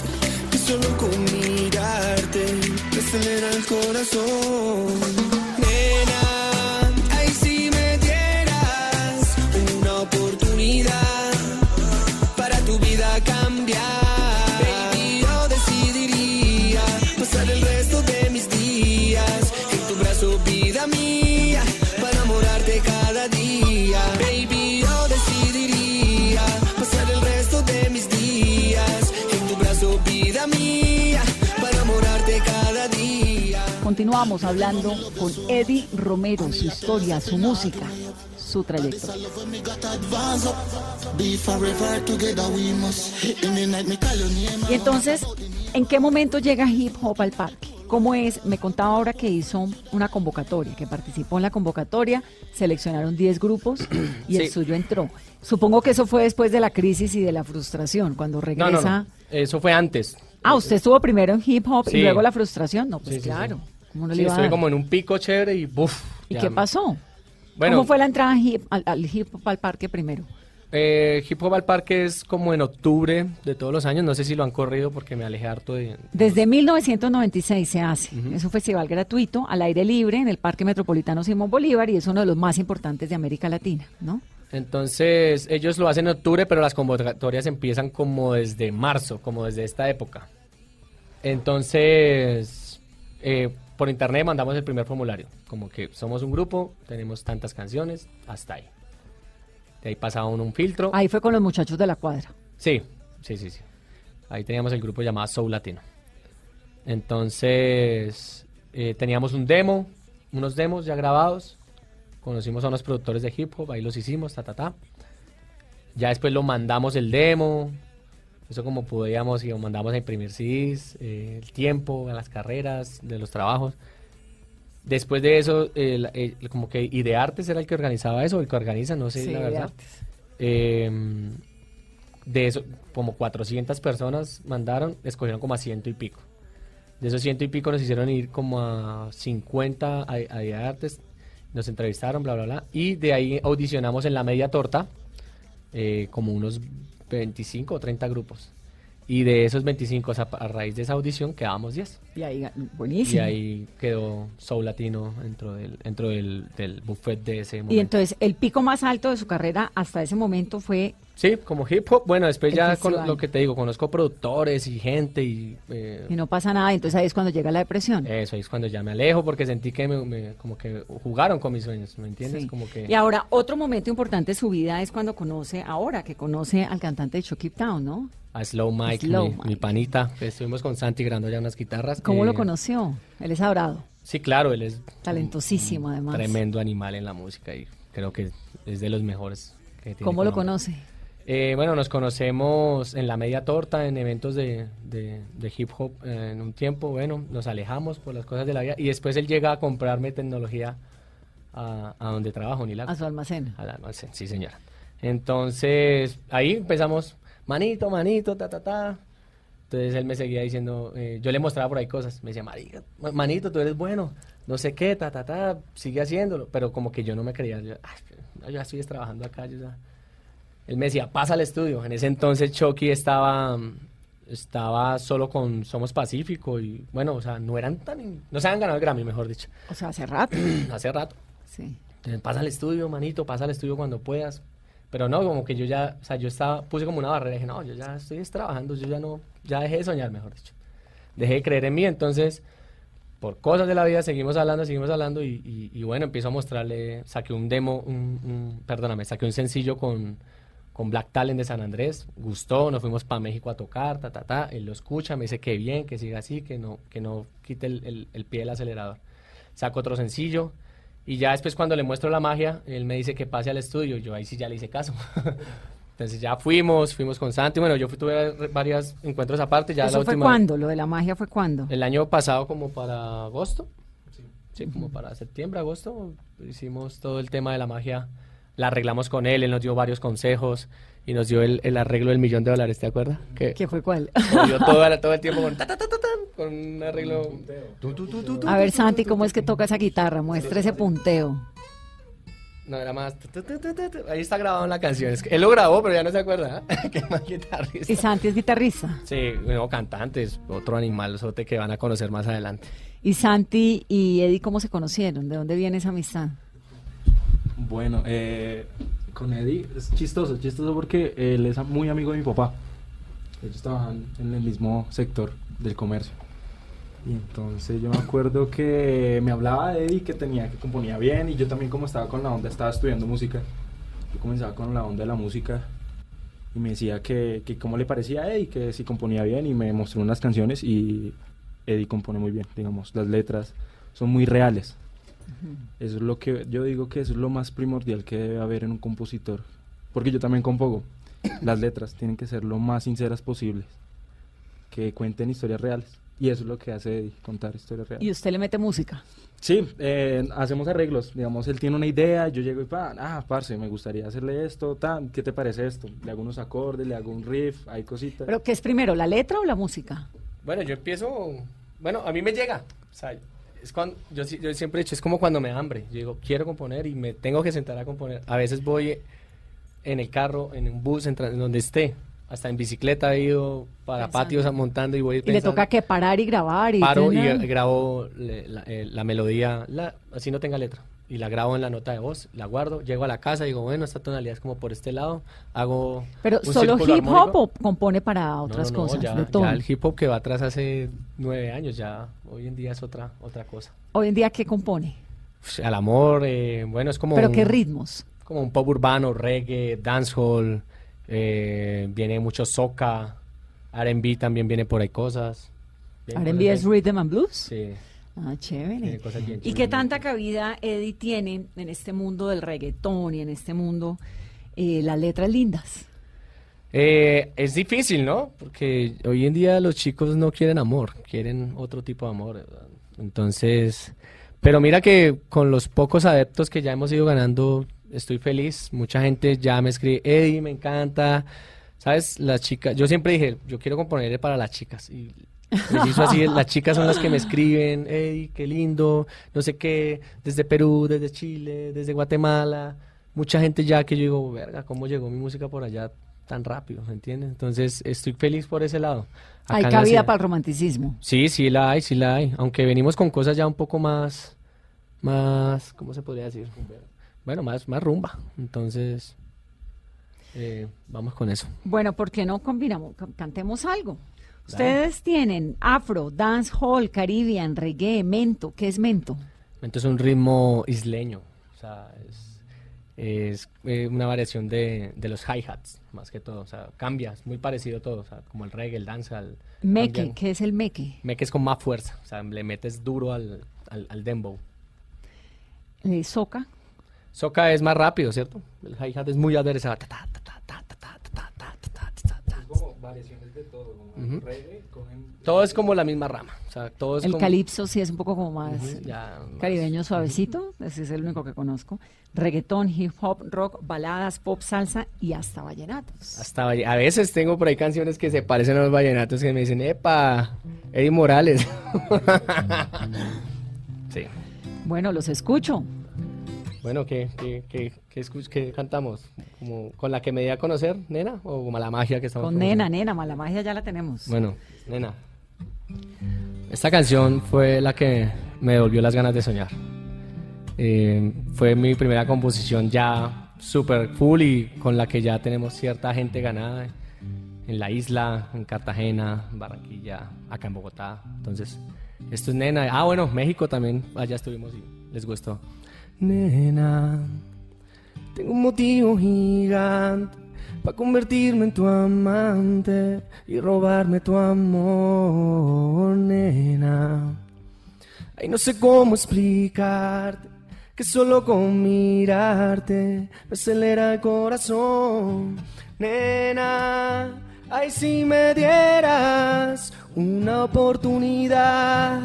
que solo con mirarte me acelera el corazón. Continuamos hablando con Eddie Romero, su historia, su música, su trayectoria. Y entonces, ¿en qué momento llega hip hop al parque? ¿Cómo es? Me contaba ahora que hizo una convocatoria, que participó en la convocatoria, seleccionaron 10 grupos y el Sí. suyo entró. Supongo que eso fue después de la crisis y de la frustración, cuando regresa. no, no. Eso fue antes. Ah, usted estuvo primero en hip hop y luego la frustración. No, pues Sí, sí, sí. claro. ¿Cómo no le a dar? como en un pico chévere y buf. ¿Y ya qué me- pasó? Bueno, ¿Cómo fue la entrada en hip- al, al hip hop al parque primero? eh, Hip Hop al Parque es como en octubre de todos los años. No sé si lo han corrido porque me alejé harto de... Desde 1996 se hace. Es un festival gratuito al aire libre en el Parque Metropolitano Simón Bolívar y es uno de los más importantes de América Latina, ¿no? Entonces, ellos lo hacen en octubre, pero las convocatorias empiezan como desde marzo, como desde esta época. Entonces, eh, por internet mandamos el primer formulario. Como que somos un grupo, tenemos tantas canciones, hasta ahí. De ahí pasaba uno un filtro. Ahí fue con los muchachos de la cuadra. Sí, sí, sí, sí. Ahí teníamos el grupo llamado Soul Latino. Entonces, eh, teníamos un demo, unos demos ya grabados. Conocimos a unos productores de hip hop, ahí los hicimos, ta, ta, ta. Ya después lo mandamos el demo. Eso como podíamos y lo mandamos a imprimir CDs, eh, el tiempo, a las carreras, de los trabajos. Después de eso, el- como que Ideartes era el que organizaba eso, el que organiza, no sé Sí, la verdad. artes. Eh, de eso, como 400 personas mandaron, escogieron como a ciento y pico. De esos ciento y pico nos hicieron ir como a 50 a, a Día de Artes, nos entrevistaron, bla, bla, bla. Y de ahí audicionamos en la media torta, eh, como unos 25 o 30 grupos. Y de esos 25, o sea, a raíz de esa audición, quedábamos 10. Y ahí, Y buenísimo. ahí quedó Soul Latino dentro del, dentro del, del buffet de ese momento. Y entonces el pico más alto de su carrera hasta ese momento fue Sí, como hip hop. Bueno, después El ya festival. con lo que te digo, conozco productores y gente y eh, y no pasa nada, entonces ahí es cuando llega la depresión. eso ahí es cuando ya me alejo porque sentí que me, me- como que jugaron con mis sueños, ¿me entiendes? Sí. Como que Y ahora, otro momento importante de su vida es cuando conoce, ahora que conoce al cantante de Chucky Town, ¿no? A Slow Mike, Slow mi, Mike. mi panita, estuvimos con Santi grabando ya unas guitarras. ¿Cómo eh, lo conoció? Él es adorado, Sí, claro, él es talentosísimo además. tremendo animal en la música y creo que es de los mejores. Que tiene ¿Cómo lo conoce? Eh, bueno, nos conocemos en la media torta, en eventos de, de- de hip hop eh, en un tiempo. Bueno, nos alejamos por las cosas de la vida y después él llega a comprarme tecnología a, a donde trabajo, ni la A su almacén. a la almacén, sí, señora. Entonces, ahí empezamos, manito, manito, ta, ta, ta. Entonces él me seguía diciendo, eh, yo le mostraba por ahí cosas. Me decía, marica, ma- manito, tú eres bueno, no sé qué, ta, ta, ta, sigue haciéndolo. Pero como que yo no me creía, yo, "Ay, ya estoy trabajando acá, yo ya. Él me decía, pasa al estudio. En ese entonces Chucky estaba, estaba solo con Somos Pacífico y bueno, o sea, no eran tan, no se habían ganado el Grammy, mejor dicho, O sea, hace rato. hace rato. Sí. Entonces, pasa al estudio, manito, pasa al estudio cuando puedas. Pero no, como que yo ya, o sea, yo estaba, puse como una barrera, dije, no, yo ya estoy es trabajando, yo ya no, ya dejé de soñar, mejor dicho. Dejé de creer en mí, entonces, por cosas de la vida, seguimos hablando, seguimos hablando, y, y- y bueno, empiezo a mostrarle, saqué un demo, un, un- perdóname, saqué un sencillo con, con Black Talent de San Andrés, gustó, nos fuimos para México a tocar, ta, ta, ta, él lo escucha, me dice que bien, que siga así, que no, que no quite el, el- el pie del acelerador. Saco otro sencillo, y ya después cuando le muestro la magia, él me dice que pase al estudio. Yo ahí sí ya le hice caso. Entonces ya fuimos, fuimos con Santi. Bueno, yo fui, tuve varios encuentros aparte. Ya ¿Eso la fue última, cuándo? ¿Lo de la magia fue cuándo? El año pasado como para agosto. Sí, como para septiembre, agosto. Hicimos todo el tema de la magia. La arreglamos con él. Él nos dio varios consejos y nos dio el, el arreglo del millón de dólares, ¿te acuerdas? Que ¿Qué fue cuál? todo, el- todo el tiempo con, ta, ta, ta, ta, tan, con un arreglo. Tu, tu, tu, tu, tu, A ver, Santi, ¿cómo es que toca esa guitarra? Muestra ese punteo. No, era más. tu, tu, tu, tu, tu, tu. Ahí está grabado en la canción. Es que él lo grabó, pero ya no se acuerda. ¿eh? Qué mal guitarrista. Y Santi es guitarrista. Sí, no, cantantes, otro animal, sote que van a conocer más adelante. ¿Y Santi y Eddie cómo se conocieron? ¿De dónde viene esa amistad? Bueno, eh, con Eddie es chistoso, chistoso porque él es muy amigo de mi papá. Ellos trabajan en el mismo sector del comercio. Y entonces yo me acuerdo que me hablaba de Eddie que tenía que componía bien y yo también como estaba con la onda, estaba estudiando música. Yo comenzaba con la onda de la música y me decía que, que cómo le parecía a Eddie, que si componía bien y me mostró unas canciones y Eddie compone muy bien, digamos, las letras son muy reales. Eso es lo que yo digo que eso es lo más primordial que debe haber en un compositor. Porque yo también compongo. Las letras tienen que ser lo más sinceras posibles. Que cuenten historias reales. Y eso es lo que hace Eddie, contar historias reales. Y usted le mete música. Sí, eh, hacemos arreglos. Digamos, él tiene una idea, yo llego y, pa, ah, parce, me gustaría hacerle esto, tan, ¿qué te parece esto? Le hago unos acordes, le hago un riff, hay cositas. ¿Pero qué es primero, la letra o la música? Bueno, yo empiezo, bueno, a mí me llega, o sea, es cuando, yo, yo siempre he dicho, es como cuando me da hambre, yo digo, quiero componer y me tengo que sentar a componer. A veces voy en el carro, en un bus, en, donde esté, hasta en bicicleta he ido para Pensando. patios montando y voy Y le pensando. toca que parar y grabar y... Paro y grabo la, eh, la melodía, la- así no tenga letra. Y la grabo en la nota de voz, la guardo, llego a la casa y digo, bueno, esta tonalidad es como por este lado, hago. Pero un solo hip hop armónico. o compone para otras no, no, cosas, ya, de todo. ya el hip hop que va atrás hace nueve años, ya hoy en día es otra, otra cosa. Hoy en día, ¿qué compone? Uf, Al amor, eh, bueno, es como. ¿Pero un- qué ritmos? Como un pop urbano, reggae, dancehall, eh, viene mucho soca, RB también viene por ahí cosas. R&B es rhythm and blues. Sí, Ah, chévere. tiene cosas bien ¿Y qué tanta cabida Eddie tiene en este mundo del reggaetón y en este mundo eh, las letras lindas? Eh, es difícil, ¿no? Porque hoy en día los chicos no quieren amor, quieren otro tipo de amor. ¿verdad? Entonces, pero mira que con los pocos adeptos que ya hemos ido ganando, estoy feliz. Mucha gente ya me escribe, Eddie, me encanta. ¿Sabes? Las chicas, yo siempre dije, yo quiero componer para las chicas. Y preciso así, las chicas son las que me escriben, Eddie, qué lindo, no sé qué, desde Perú, desde Chile, desde Guatemala. Mucha gente ya que yo digo, verga, ¿cómo llegó mi música por allá tan rápido? ¿Me entiendes? Entonces, estoy feliz por ese lado. Hay Acá cabida para el romanticismo. Sí, sí la hay, sí la hay. Aunque venimos con cosas ya un poco más, más, ¿cómo se podría decir? Bueno, más, más rumba. Entonces, eh, vamos con eso. Bueno, ¿por qué no combinamos? Can- Cantemos algo. Ustedes tienen afro, dance hall, caribbean, reggae, mento. ¿Qué es mento? Mento es un ritmo isleño. O sea, es, una variación de, de los hi-hats, más que todo. O sea, cambia, es muy parecido a todo. O sea, como el reggae, el danza, el. Meque, ¿qué es el meque? Meque es con más fuerza. O sea, le metes duro al, al, al dembow. Soca. Soca es más rápido, ¿cierto? El hi-hat es muy adversa. Es como variaciones todo, como Ujú. reggae, cogen... Todo es como la misma rama. O sea, todo es El como- calipso sí es un poco como más ya, más- caribeño suavecito. Ese es el único que conozco. Reggaetón, hip hop, rock, baladas, pop, salsa y hasta vallenatos. Hasta valle- a veces tengo por ahí canciones que se parecen a los vallenatos que me dicen, epa, Eddie Morales. sí. Bueno, los escucho. Bueno, ¿qué, qué, qué, qué, qué cantamos? ¿Como ¿Con la que me di a conocer, nena? ¿O como la magia que estamos Con nena, nena, mala magia ya la tenemos. Bueno, nena. Esta canción fue la que me devolvió las ganas de soñar. Eh, fue mi primera composición ya super full y con la que ya tenemos cierta gente ganada en la isla, en Cartagena, en Barranquilla, acá en Bogotá. Entonces, esto es nena. Ah, bueno, México también. Allá estuvimos y les gustó. Nena, tengo un motivo gigante para convertirme en tu amante y robarme tu amor, nena. Ay, no sé cómo explicarte que solo con mirarte me acelera el corazón, nena. Ay, si me dieras una oportunidad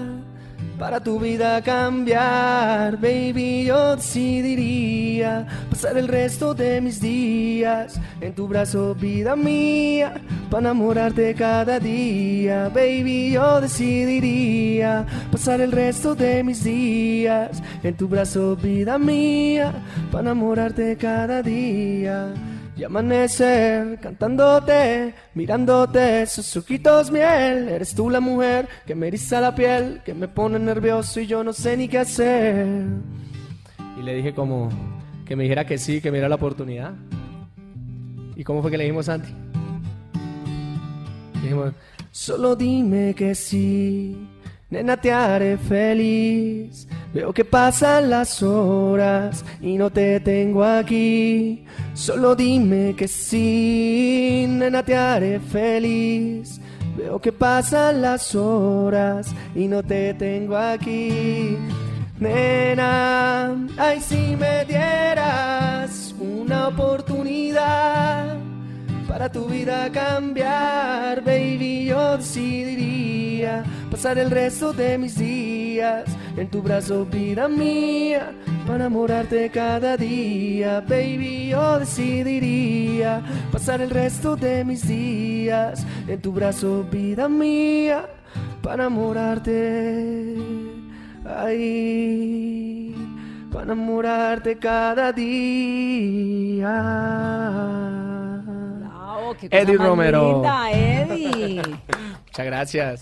para tu vida cambiar, baby, yo decidiría pasar el resto de mis días en tu brazo, vida mía, para enamorarte cada día, baby, yo decidiría pasar el resto de mis días en tu brazo, vida mía, para enamorarte cada día. Y amanecer cantándote, mirándote, sus ojitos miel. Eres tú la mujer que me eriza la piel, que me pone nervioso y yo no sé ni qué hacer. Y le dije como que me dijera que sí, que me diera la oportunidad. ¿Y cómo fue que le dijimos Santi? Dijimos, solo dime que sí, nena te haré feliz. Veo que pasan las horas y no te tengo aquí. Solo dime que sí, nena te haré feliz. Veo que pasan las horas y no te tengo aquí. Nena, ay si me dieras una oportunidad para tu vida cambiar, baby, yo decidiría pasar el resto de mis días en tu brazo, vida mía, para enamorarte cada día, baby, yo decidiría pasar el resto de mis días en tu brazo, vida mía, para enamorarte, ay, para enamorarte cada día. Bravo, qué cosa Eddie más Romero. linda, Eddie. Muchas gracias.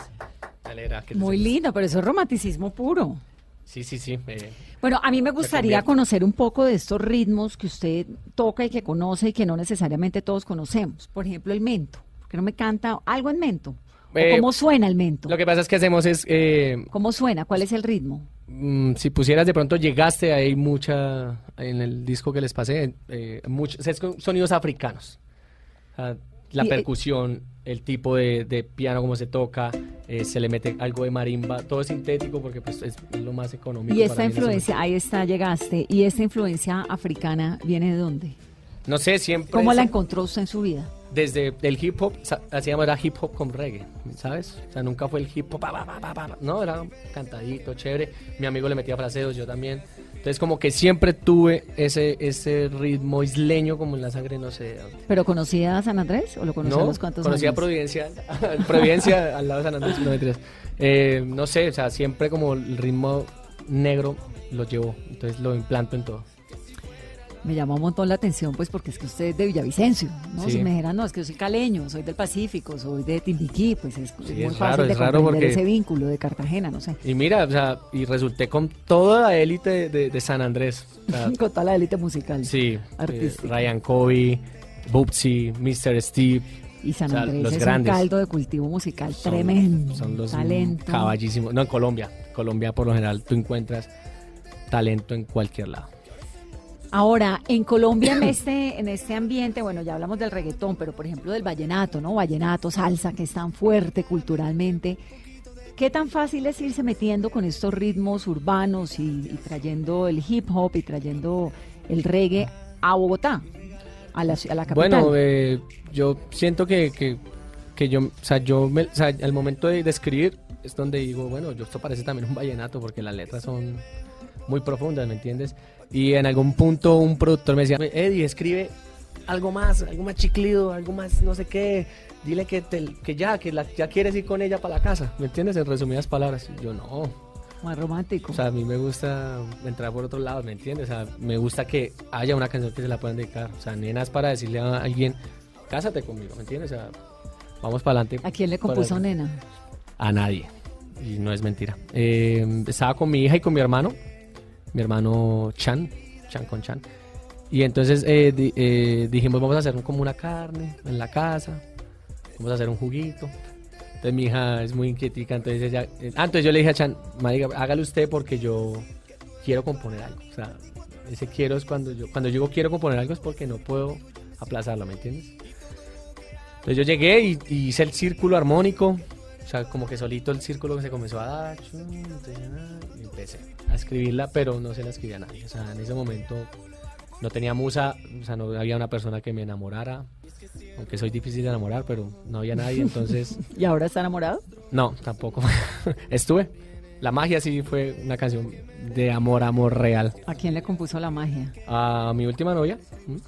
Alegra Muy linda, pero eso es romanticismo puro. Sí, sí, sí. eh, Bueno, a mí me gustaría conocer un poco de estos ritmos que usted toca y que conoce y que no necesariamente todos conocemos. Por ejemplo, el mento. ¿Por qué no me canta algo en mento? ¿O Eh, ¿Cómo suena el mento? lo que pasa es que hacemos es, eh, ¿Cómo suena? ¿Cuál es el ritmo? mm, si pusieras de pronto llegaste, hay mucha, en el disco que les pasé, eh, muchos sonidos africanos. La Y, eh, percusión, el tipo de, de piano, cómo se toca, eh, se le mete algo de marimba, todo es sintético porque pues, es lo más económico. Y esta para influencia, ahí está, llegaste. ¿Y esta influencia africana viene de dónde? No sé, siempre... ¿Cómo la encontró usted en su vida? desde el hip hop, hacíamos era hip hop con reggae, ¿sabes? O sea, nunca fue el hip hop, pa, pa, pa, no, era cantadito, chévere. Mi amigo le metía fraseos, yo también. Entonces, como que siempre tuve ese, ese ritmo isleño como en la sangre, no sé. de dónde. ¿Pero conocía a San Andrés o lo conocía a No, los cuantos conocía años? Providencia, Providencia al lado de San Andrés, no. Eh, no sé, o sea, siempre como el ritmo negro lo llevo, entonces lo implanto en todo. Me llamó un montón la atención, pues, porque es que usted es de Villavicencio, ¿no? Sí. Si me dijeran, no, es que yo soy caleño, soy del Pacífico, soy de Timbiquí, pues es, muy es fácil raro, de es comprender porque- ese vínculo de Cartagena, no sé. Y mira, o sea, y resulté con toda la élite de, de- de San Andrés. O sea, Con toda la élite musical. Sí, Artística. eh, Ryan Covey, Bubsy, Mr. Steve. Y San o sea, Andrés los es grandes. un caldo de cultivo musical son- tremendo. Son los talento. caballísimos. No, en Colombia. Colombia, por lo general, tú encuentras talento en cualquier lado. Ahora, en Colombia, en este, en este ambiente, bueno, ya hablamos del reggaetón, pero por ejemplo del vallenato, ¿no? Vallenato, salsa, que es tan fuerte culturalmente. ¿Qué tan fácil es irse metiendo con estos ritmos urbanos y, y trayendo el hip hop y trayendo el reggae a Bogotá, a la, a la capital? Bueno, eh, yo siento que, que, yo, o sea, yo, me- al momento de, de escribir es donde digo, bueno, esto parece también un vallenato porque las letras son muy profundas, ¿me entiendes? Y en algún punto un productor me decía, Eddie, escribe algo más, algo más chiclido, algo más no sé qué, dile que, te- que ya, que la- ya quieres ir con ella para la casa, ¿me entiendes? En resumidas palabras, Y yo no, Más romántico. o sea, a mí me gusta entrar por otro lado, ¿me entiendes? O sea, me gusta que haya una canción que se la puedan dedicar. O sea, nenas para decirle a alguien, cásate conmigo, ¿me entiendes? O sea, vamos para adelante. ¿A quién le compuso Nena? A nadie. Y no es mentira. Eh, estaba con mi hija y con mi hermano. Mi hermano Chan, Chan con Chan. Y entonces eh, di- eh, dijimos, vamos a hacer como una carne en la casa. Vamos a hacer un juguito. Entonces mi hija es muy inquietica, entonces ella... eh, ah, entonces yo le dije a Chan, marica, hágalo usted porque yo quiero componer algo. O sea, ese quiero es cuando yo... Cuando yo quiero componer algo es porque no puedo aplazarlo, ¿me entiendes? Entonces yo llegué y hice el círculo armónico. O sea, como que solito el círculo que se comenzó a dar. y empecé a escribirla, pero no se la escribía a nadie. O sea, en ese momento no tenía musa, o sea, no había una persona que me enamorara. Aunque soy difícil de enamorar, pero no había nadie, entonces... ¿Y ahora está enamorado? No, tampoco. Estuve. La magia sí fue una canción de amor, amor real. ¿A quién le compuso la magia? A mi última novia. ¿m?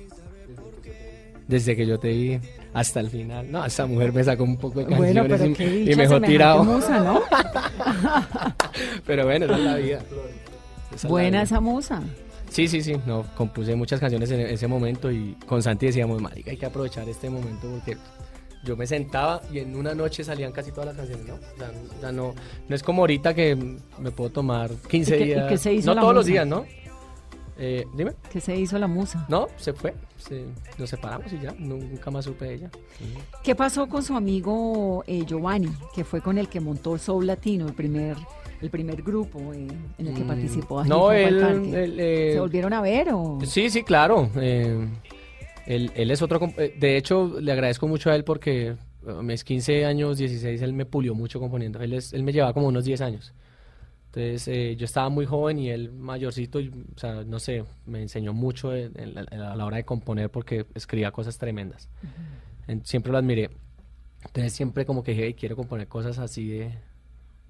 Desde que yo te vi hasta el final. No, esa mujer me sacó un poco de canciones Bueno, pero y, qué y dicha me dejó tirado. musa, ¿no? Pero bueno, esa es la vida. Esa es la Buena vida. esa musa. Sí, sí, sí. No, compuse muchas canciones en ese momento y con Santi decíamos, marica, hay que aprovechar este momento porque yo me sentaba y en una noche salían casi todas las canciones, ¿no? O sea, no, no es como ahorita que me puedo tomar 15 ¿Y qué- y días. qué se hizo no todos los días, ¿no? Eh, dime. ¿Qué se hizo la musa? No, se fue. se- nos separamos y ya. Nunca más supe de ella. ¿Qué pasó con su amigo eh, Giovanni, que fue con el que montó Soul Latino, el primer, el primer grupo eh, en el que Mm, participó? No, él. Él, eh, ¿Se volvieron a ver o...? Sí, sí, claro. eh, él, él es otro... eh, De hecho, le agradezco mucho a él porque a mis 15 años, 16, él me pulió mucho componiendo. Él, es- él me llevaba como unos 10 años. Entonces, eh, yo estaba muy joven y él mayorcito, y, o sea, no sé, me enseñó mucho en- en la- a la hora de componer porque escribía cosas tremendas. En- siempre lo admiré. Entonces, siempre como que dije, "Hey, quiero componer cosas así de,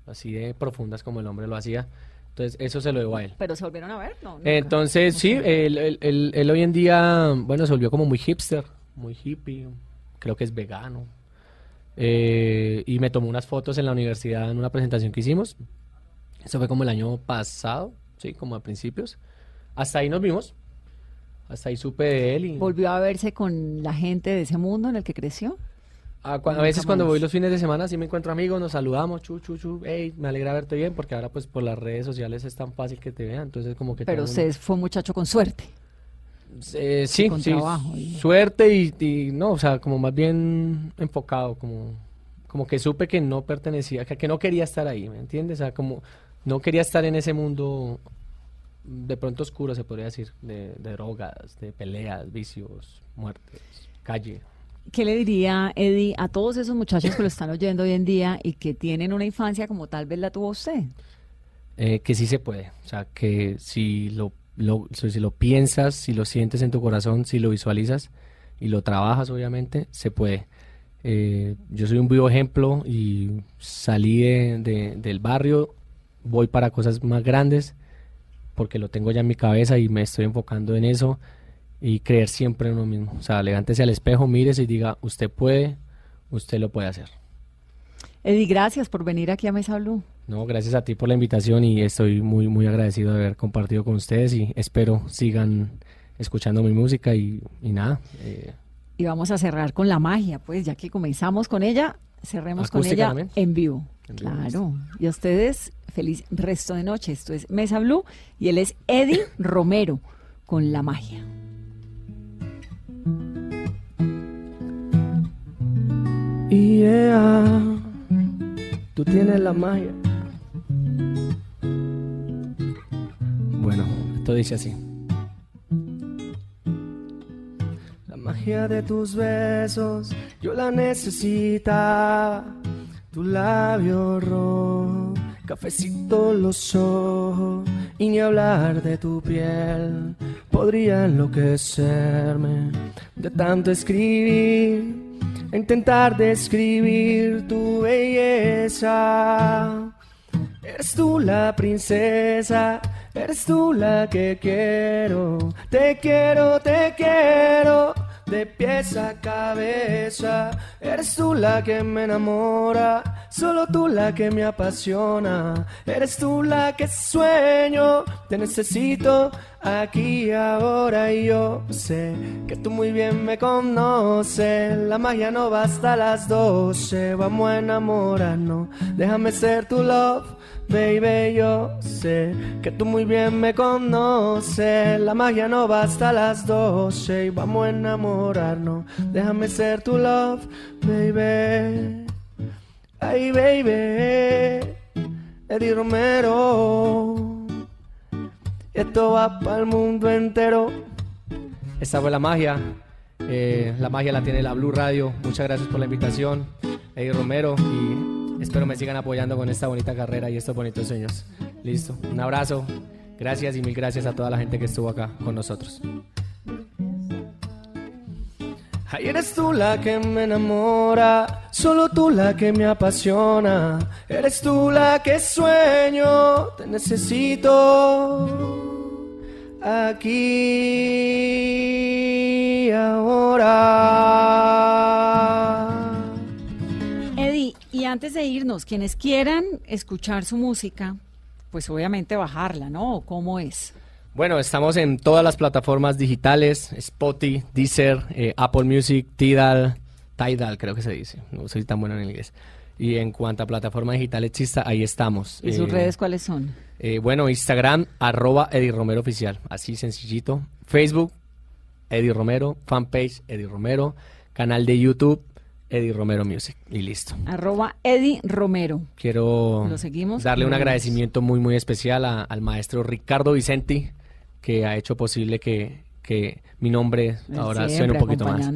así de profundas como el hombre lo hacía. Entonces, eso se lo debo a él. Pero se volvieron a ver, ¿no? nunca. Entonces, sí, él, él- él- él hoy en día, bueno, se volvió como muy hipster, muy hippie, creo que es vegano. Eh, y me tomó unas fotos en la universidad en una presentación que hicimos. Eso fue como el año pasado, sí, como a principios. Hasta ahí nos vimos. Hasta ahí supe de él y Volvió a verse con la gente de ese mundo en el que creció. a, cua- a veces cuando voy los fines de semana sí me encuentro amigos, nos saludamos, chu, chu, chu, hey, me alegra verte bien, porque ahora pues por las redes sociales es tan fácil que te vean, entonces como que Pero usted fue muchacho con suerte. Eh, sí, con sí, trabajo y- suerte y, y no, o sea, como más bien enfocado, como, como que supe que no pertenecía, que, que no quería estar ahí, ¿me entiendes? O sea, como no quería estar en ese mundo de pronto oscuro, se podría decir, de, de drogas, de peleas, vicios, muertes, calle. ¿Qué le diría, Eddie, a todos esos muchachos que lo están oyendo hoy en día y que tienen una infancia como tal vez la tuvo usted? Eh, que sí se puede, o sea, que si lo, lo- si lo piensas, si lo sientes en tu corazón, si lo visualizas y lo trabajas, obviamente, se puede. Eh, yo soy un vivo ejemplo y salí de- de- del barrio, voy para cosas más grandes porque lo tengo ya en mi cabeza y me estoy enfocando en eso y creer siempre en uno mismo. O sea, levántese al espejo, mírese y diga, usted puede, usted lo puede hacer. Eddie, gracias por venir aquí a Mesa Blue. No, gracias a ti por la invitación y estoy muy, muy agradecido de haber compartido con ustedes y espero sigan escuchando mi música y, y nada. eh, Y vamos a cerrar con la magia, pues ya que comenzamos con ella, cerremos con ella también. en vivo. Claro. Y a ustedes, feliz resto de noche. Esto es Mesa Blue y él es Eddie Romero con la magia. Yeah, tú tienes la magia. Bueno, esto dice así. La magia de tus besos, yo la necesitaba. Tu labio rojo, cafecito los ojos, y ni hablar de tu piel podría enloquecerme de tanto escribir e intentar describir tu belleza. Eres tú la princesa, eres tú la que quiero, te quiero, te quiero, de pies a cabeza. Eres tú la que me enamora, solo tú la que me apasiona. Eres tú la que sueño, te necesito aquí ahora y yo sé que tú muy bien me conoces. La magia no basta a las doce, vamos a enamorarnos. Déjame ser tu love. Baby, yo sé que tú muy bien me conoces. La magia no basta a las doce y vamos a enamorarnos. Déjame ser tu love, baby. Ay, baby. Eddie Romero. Esto va para el mundo entero. Esta fue la magia. Eh, la magia la tiene la Blue Radio. Muchas gracias por la invitación, Eddie Romero. Y espero me sigan apoyando con esta bonita carrera y estos bonitos sueños. Listo. Un abrazo. Gracias y mil gracias a toda la gente que estuvo acá con nosotros. Ay, eres tú la que me enamora, solo tú la que me apasiona. Eres tú la que sueño, te necesito aquí ahora. Eddie, y antes de irnos, quienes quieran escuchar su música, pues obviamente bajarla, ¿no? ¿Cómo es? Bueno, estamos en todas las plataformas digitales, Spotify, Deezer, eh, Apple Music, Tidal, Tidal creo que se dice, no soy tan bueno en inglés. Y en cuanto a plataforma digital exista, ahí estamos. ¿Y sus Eh, redes cuáles son? Eh, bueno, Instagram, arroba Eddie Romero Oficial, así sencillito. Facebook, Eddie Romero, fanpage Eddie Romero, canal de YouTube, Eddie Romero Music, y listo. Arroba Eddie Romero. Quiero Lo seguimos darle un agradecimiento muy, muy especial a- al maestro Ricardo Vicenti, que ha hecho posible que, que mi nombre ahora suene un poquito más.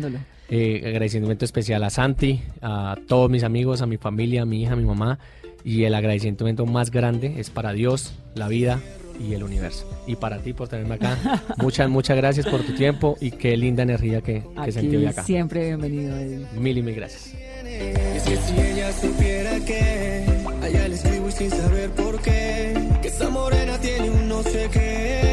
Eh, agradecimiento especial a Santi, a todos mis amigos, a mi familia, a mi hija, a mi mamá. Y el agradecimiento más grande es para Dios, la vida y el universo. Y para ti por tenerme acá. muchas, muchas gracias por tu tiempo y qué linda energía que, que sentí hoy acá. Siempre bienvenido, Edwin. Mil y mil gracias. Es que si ella supiera que allá le escribo y sin saber por qué, que esa morena tiene un no sé qué.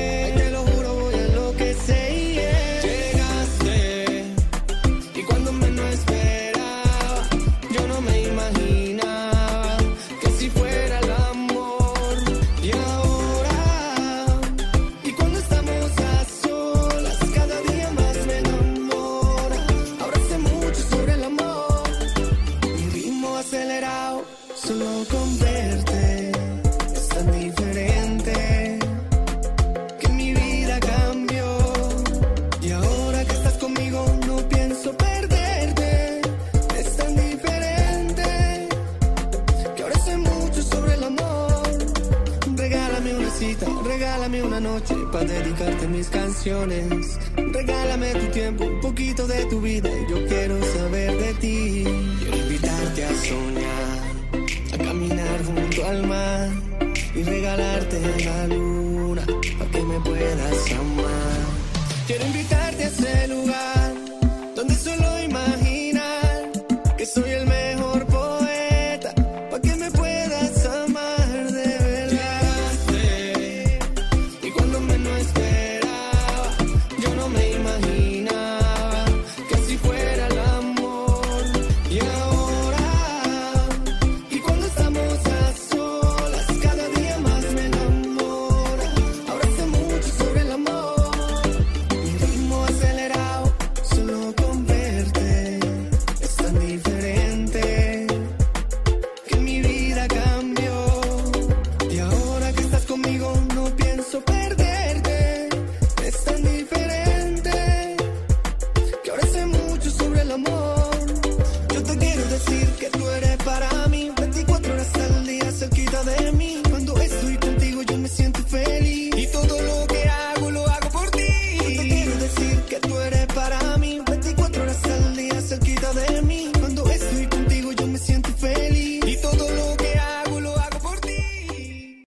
noche para dedicarte mis canciones. Regálame tu tiempo, un poquito de tu vida yo quiero saber de ti. Quiero invitarte a soñar, a caminar junto al mar y regalarte la luna para que me puedas amar. Quiero invitarte a ese lugar